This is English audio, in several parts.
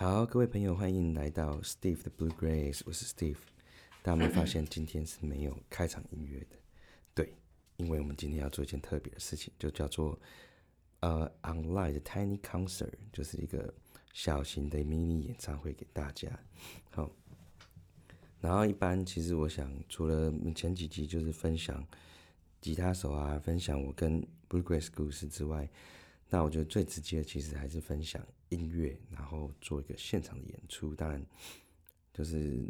好，各位朋友，欢迎来到 Steve 的 Blue Grace，我是 Steve。大家有没有发现今天是没有开场音乐的？对，因为我们今天要做一件特别的事情，就叫做呃 online 的 tiny concert，就是一个小型的 mini 演唱会给大家。好，然后一般其实我想，除了前几集就是分享吉他手啊，分享我跟 Blue Grace 故事之外，那我觉得最直接的其实还是分享音乐，然后做一个现场的演出。当然，就是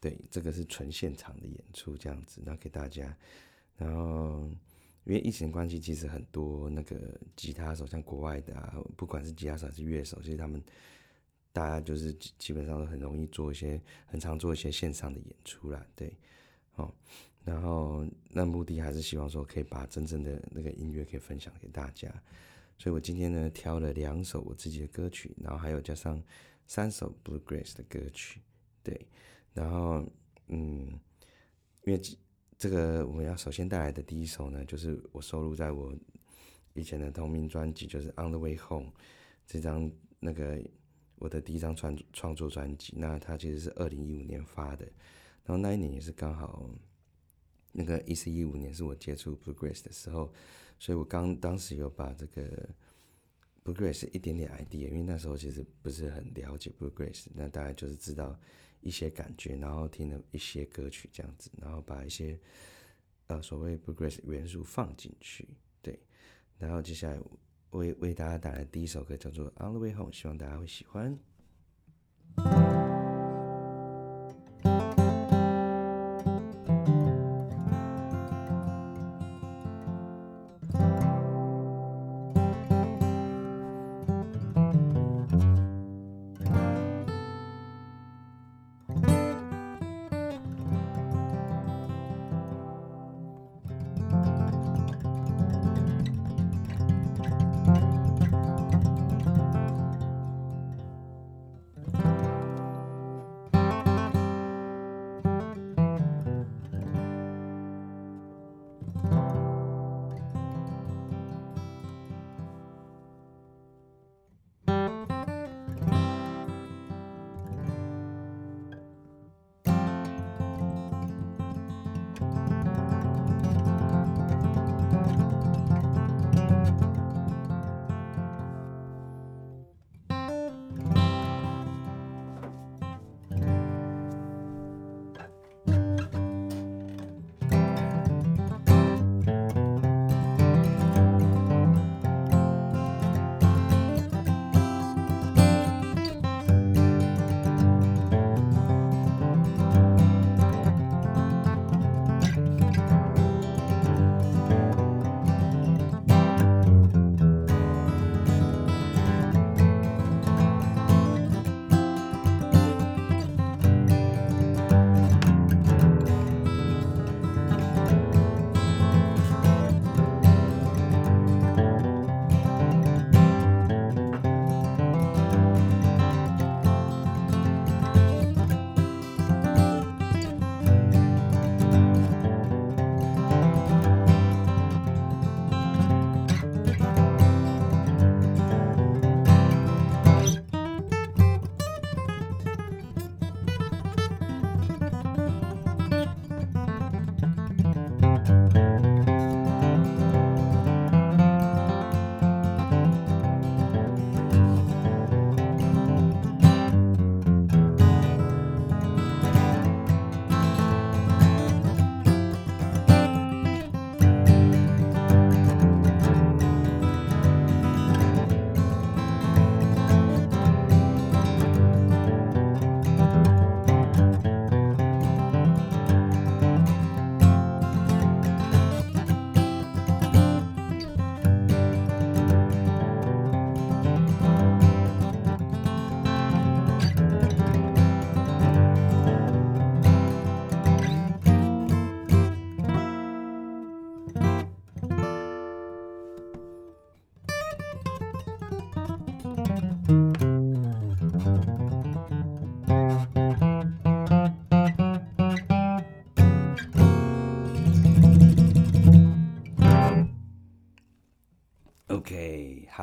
对这个是纯现场的演出这样子，那给大家。然后因为疫情关系，其实很多那个吉他手，像国外的啊，不管是吉他手还是乐手，其实他们大家就是基本上都很容易做一些，很常做一些线上的演出啦。对，哦。然后，那目的还是希望说可以把真正的那个音乐可以分享给大家，所以我今天呢挑了两首我自己的歌曲，然后还有加上三首 Blue Grace 的歌曲，对，然后嗯，因为这这个我们要首先带来的第一首呢，就是我收录在我以前的同名专辑，就是 On the Way Home 这张那个我的第一张创创作专辑，那它其实是二零一五年发的，然后那一年也是刚好。那个一四一五年是我接触 Blue Grace 的时候，所以我刚当时有把这个 Bluegrass 一点点 idea，因为那时候其实不是很了解 Bluegrass，那大概就是知道一些感觉，然后听了一些歌曲这样子，然后把一些呃所谓 Bluegrass 元素放进去，对，然后接下来为为大家带来第一首歌叫做 On the Way Home，希望大家会喜欢。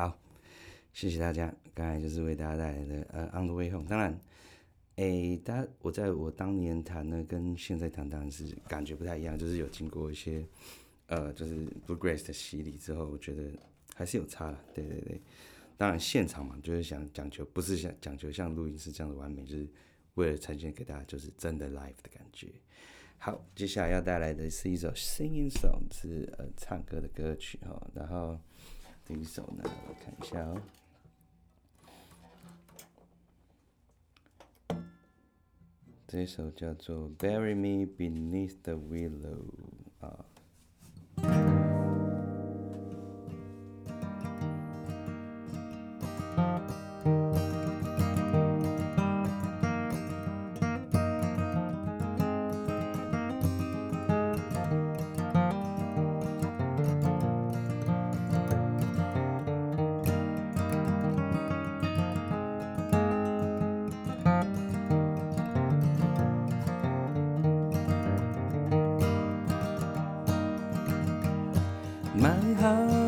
好谢谢大家。刚才就是为大家带来的呃《On the Way Home》。当然，诶，大家我在我当年弹呢，跟现在弹当然是感觉不太一样，就是有经过一些呃，就是 Bluegrass 的洗礼之后，我觉得还是有差了。对对对，当然现场嘛，就是想讲究，不是像讲究像录音室这样的完美，就是为了呈现给大家就是真的 live 的感觉。好，接下来要带来的是一首 singing song，是呃唱歌的歌曲哈。然后第一首呢，我看一下哦。这首叫做《Bury Me Beneath the Willow》啊。 My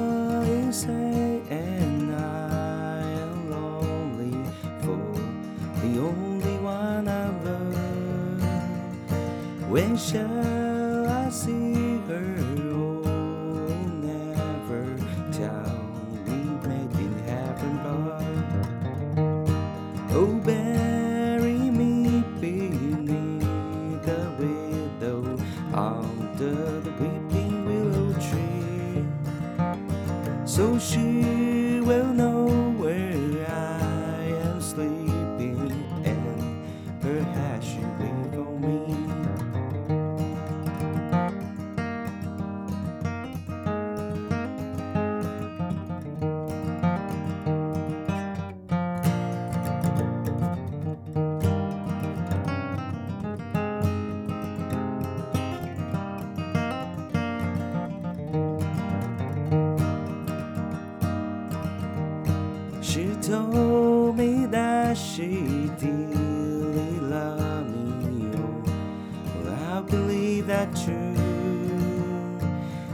that dearly loved me. Oh, I believe that too.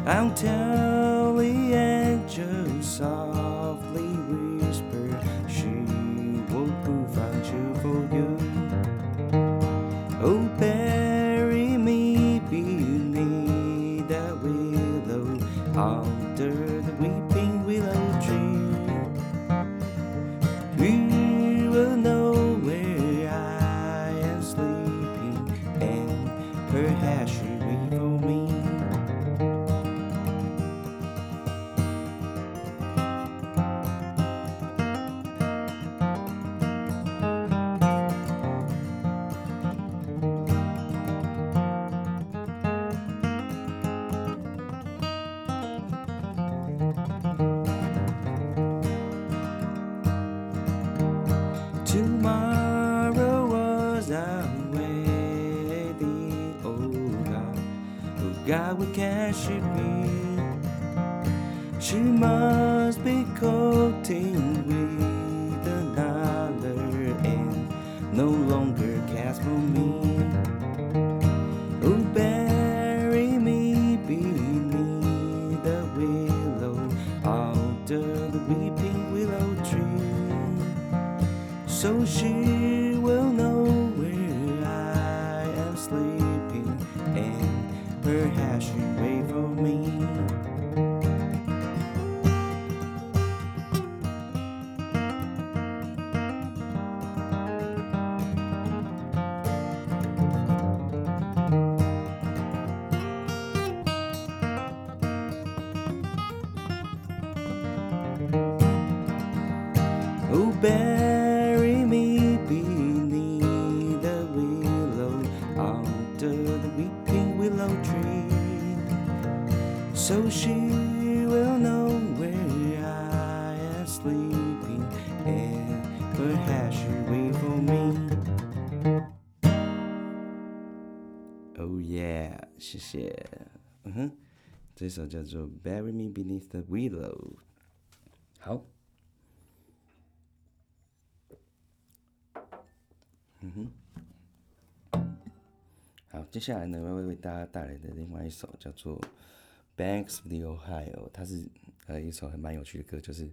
I'll tell the angel softly whisper she will prove untrue for you. Oh, bury me beneath the willow under the weeping willow tree. We 返し me. Oh yeah，谢谢。嗯哼，这首叫做《Bury Me Beneath the Willow》。好。嗯哼，好，接下来呢，我会为大家带来的另外一首叫做《Banks of the Ohio》，它是呃一首很蛮有趣的歌，就是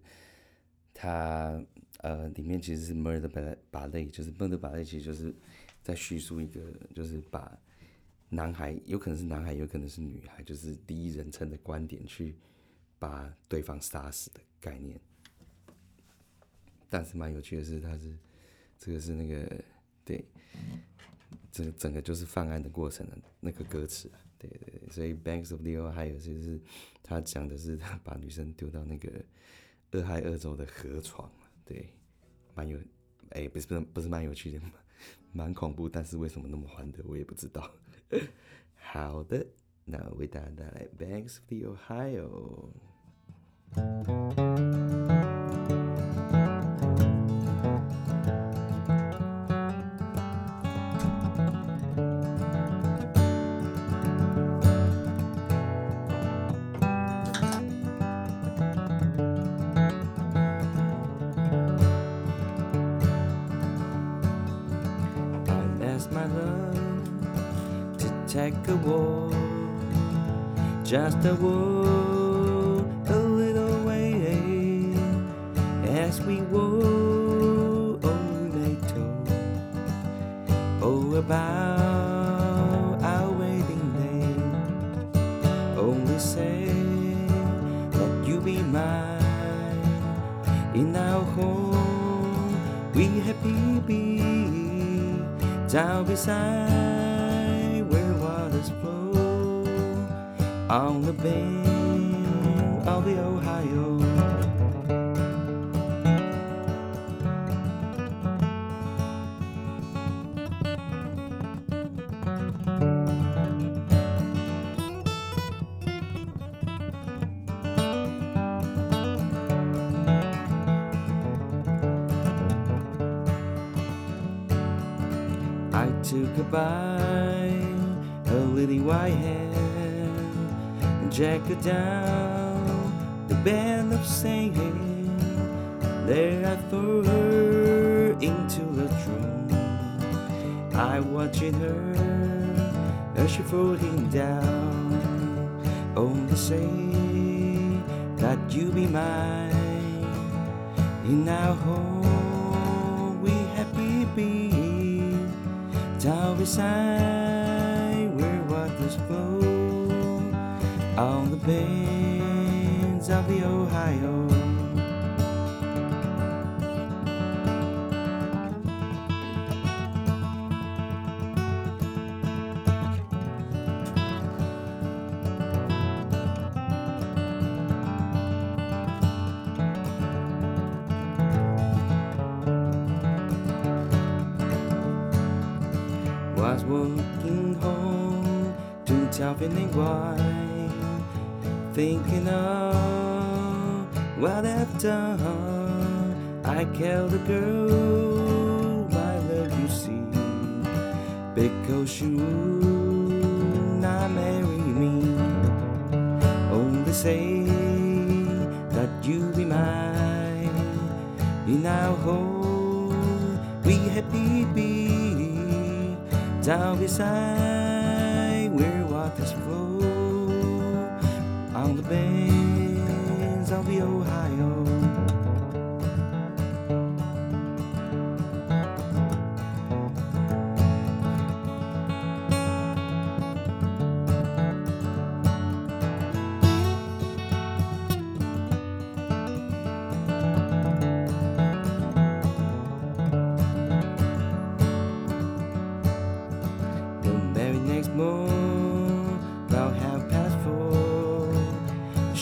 它呃里面其实是 murder ballet，就是 murder ballet，其实就是在叙述一个，就是把男孩有可能是男孩，有可能是女孩，就是第一人称的观点去把对方杀死的概念。但是蛮有趣的是，它是这个是那个对，这整个就是犯案的过程的那个歌词啊，对对对，所以 Banks of Leo 还有就是他讲的是他把女生丢到那个俄亥俄州的河床，对，蛮有，哎，不是不是不是蛮有趣的，蛮恐怖，但是为什么那么欢的，我也不知道。好的，那为大家带来 Banks of the Ohio。A walk a little way as we walk only talk oh about our wedding day. Oh, only say that you be mine. In our home we happy be down beside bank of the Ohio. I took a bite, a little white hand Jack down the band of singing. There I threw her into the drum. I watching her as she floating down. Only say that you be mine. In our home we happy be down beside where waters flow on the banks of the Ohio. Was walking home to tell feeling why thinking of what I've done. I killed a girl, my love, you see, because you would not marry me. Only say that you be mine in our home. We happy be down beside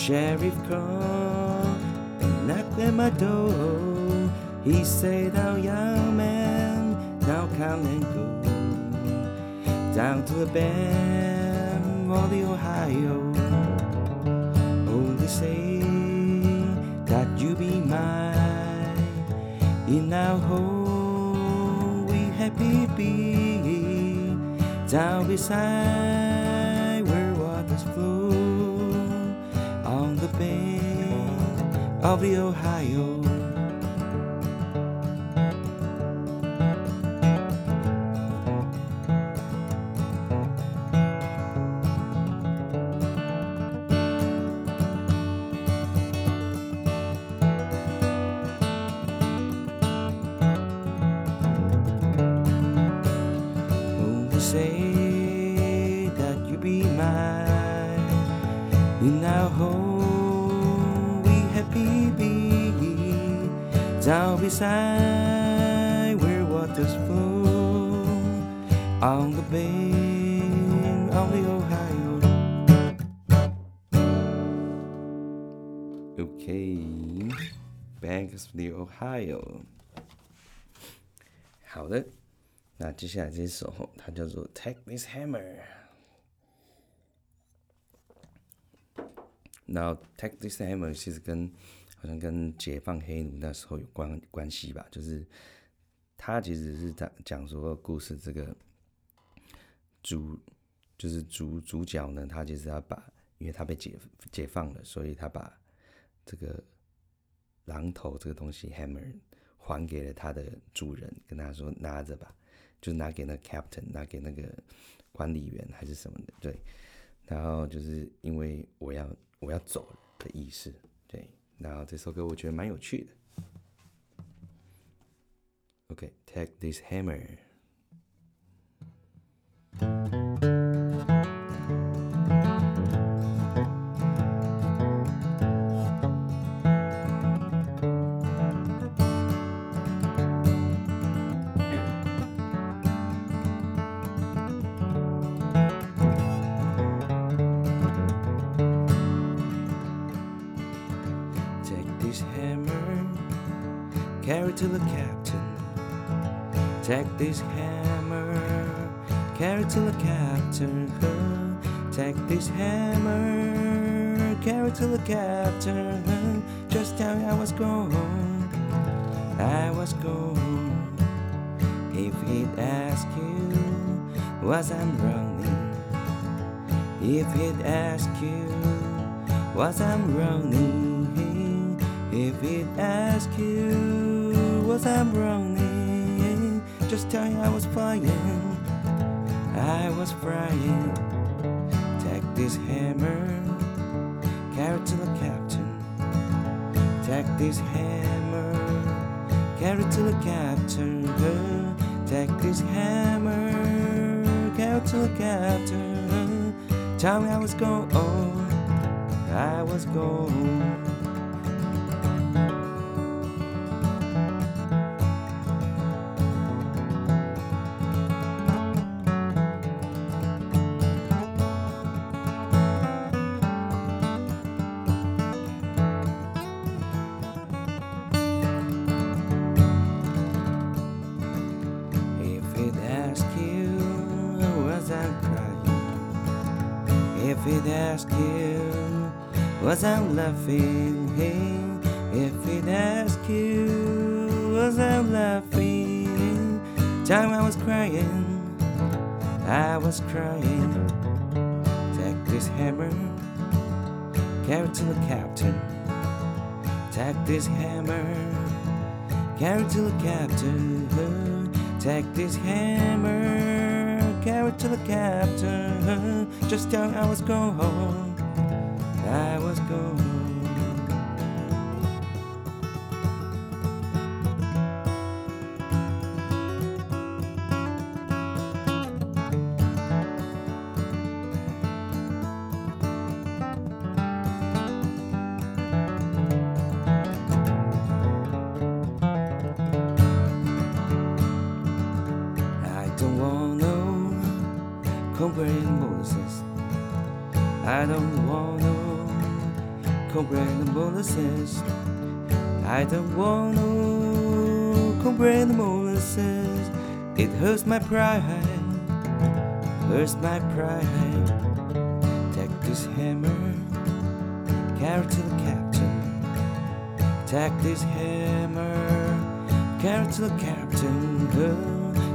sheriff come and knocked at my door. He said, "Now, young man, now come and go down to the bend of the Ohio. Only say that you be mine in our home. We happy be down beside where waters flow of the Ohio. beside where waters flow on the bank of the Ohio. Okay, banks of the Ohio. 好的，那接下来这首它叫做《Take This Hammer》。然后《Take This Hammer》其实跟 好像跟解放黑奴那时候有关关系吧，就是他其实是讲讲说故事，这个主就是主主角呢，他其实要把，因为他被解解放了，所以他把这个榔头这个东西 hammer 还给了他的主人，跟他说拿着吧，就拿给那 captain，拿给那个管理员还是什么的，对，然后就是因为我要我要走的意思，对。然后这首歌我觉得蛮有趣的。OK，Take this hammer。 To the captain. Take this hammer, carry to the captain. Take this hammer, carry to the captain. Just tell me I was gone, I was gone. If he'd ask you, was I'm running? If he'd ask you, was I'm running? If he'd ask you was I'm running. Just tell you I was flying. I was flying. Take this hammer, carry to the captain. Take this hammer, carry to the captain. Take this hammer, carry to the captain. Tell me I was gone. I was gone. was I laughing? If he'd ask you, was I laughing? Time I was crying, I was crying. Take this hammer, carry to the captain. Take this hammer, carry to the captain. Take this hammer, carry to the captain. Just tell I was no Moses. I don't comprehend the molasses. I don't comprehend the molasses. It hurts my pride, hurts my pride. Take this hammer, carry to the captain. Take this hammer, carry to the captain.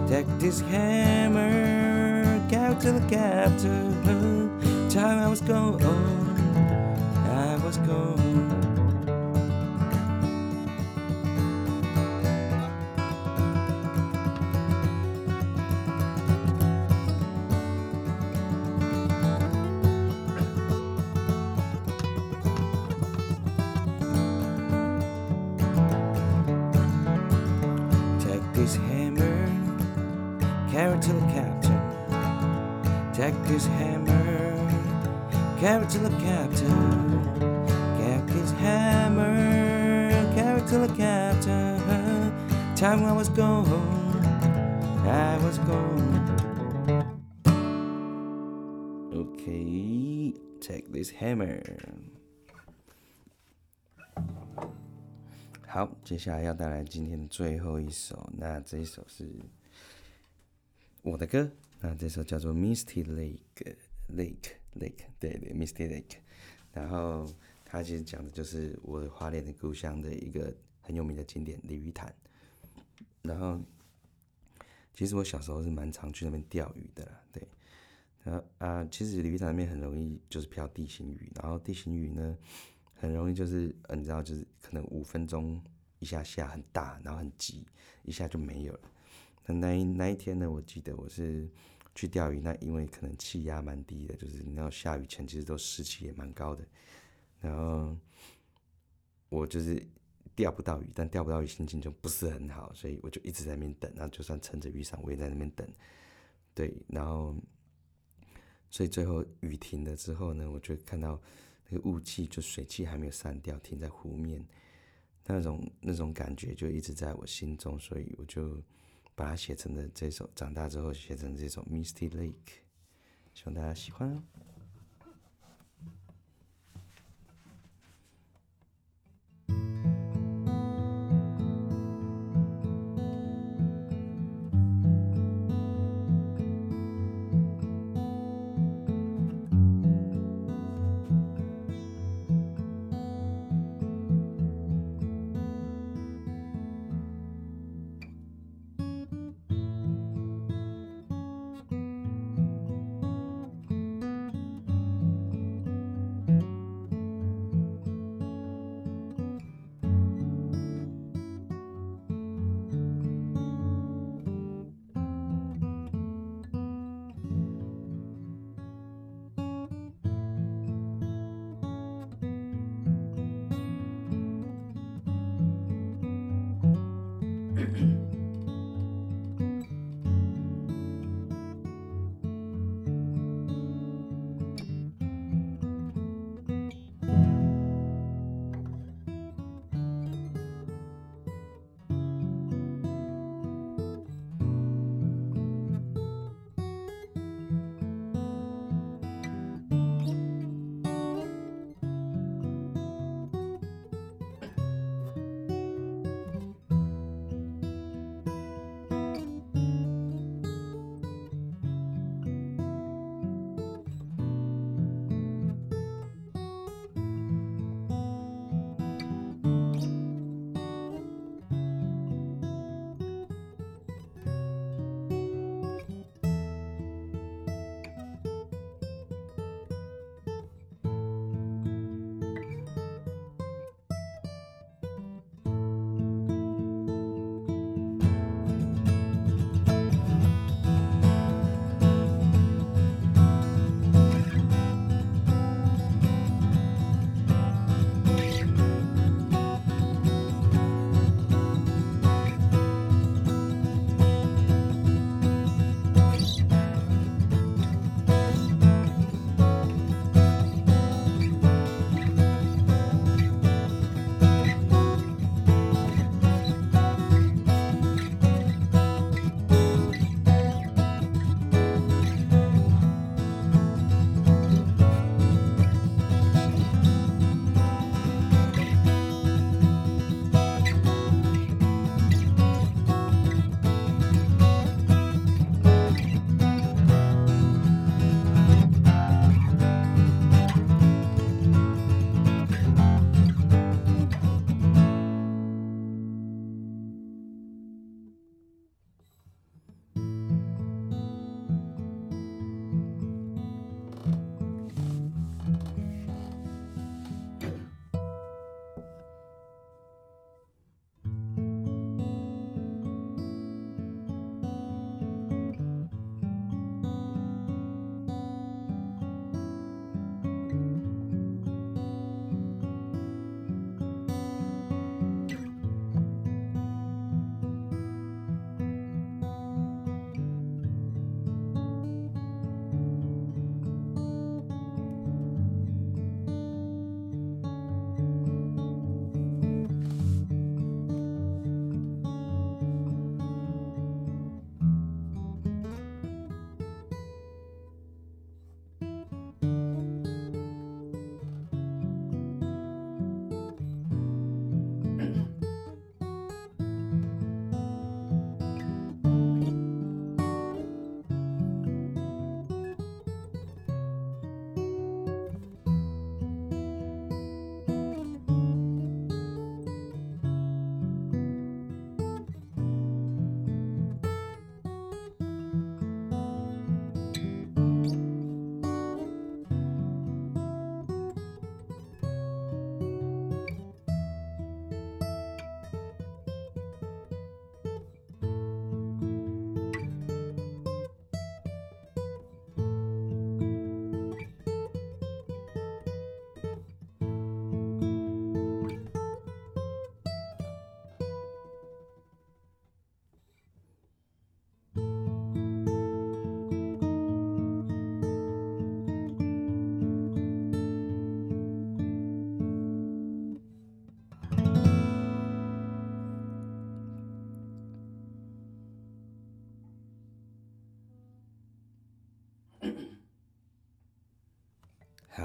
Take this hammer, carry to the captain. Time I was gone Take this hammer, carry to the captain hammer, carry to the captain. time I was gone, I was gone. Okay, take this hammer. 好，接下来要带来今天的最后一首，那这一首是我的歌， 那这首叫做《Misty Lake》，Lake Lake，对对，Misty Lake。然后它其实讲的就是我花莲的故乡的一个很有名的景点——鲤鱼潭。然后，其实我小时候是蛮常去那边钓鱼的啦，对。然后啊，其实鲤鱼潭那边很容易就是飘地形雨，然后地形雨呢。很容易就是，你知道，就是可能五分钟一下下很大，然后很急，一下就没有了。那那一那一天呢，我记得我是去钓鱼，那因为可能气压蛮低的，就是你要下雨前其实都湿气也蛮高的。然后我就是钓不到鱼，但钓不到鱼心情就不是很好，所以我就一直在那边等。然后就算撑着雨伞，我也在那边等。对，然后所以最后雨停了之后呢，我就看到。那个雾气，就水汽还没有散掉，停在湖面，那种那种感觉就一直在我心中，所以我就把它写成的这首。长大之后写成这首《Misty Lake》，希望大家喜欢哦。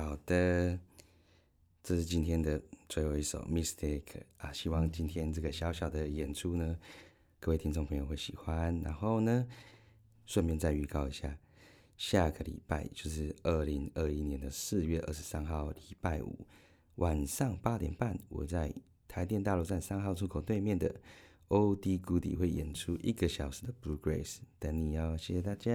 好的，这是今天的最后一首《Mistake》啊，希望今天这个小小的演出呢，各位听众朋友会喜欢。然后呢，顺便再预告一下，下个礼拜就是二零二一年的四月二十三号礼拜五晚上八点半，我在台电大楼站三号出口对面的 O D Goody 会演出一个小时的 Blue Grace，等你哦，谢谢大家。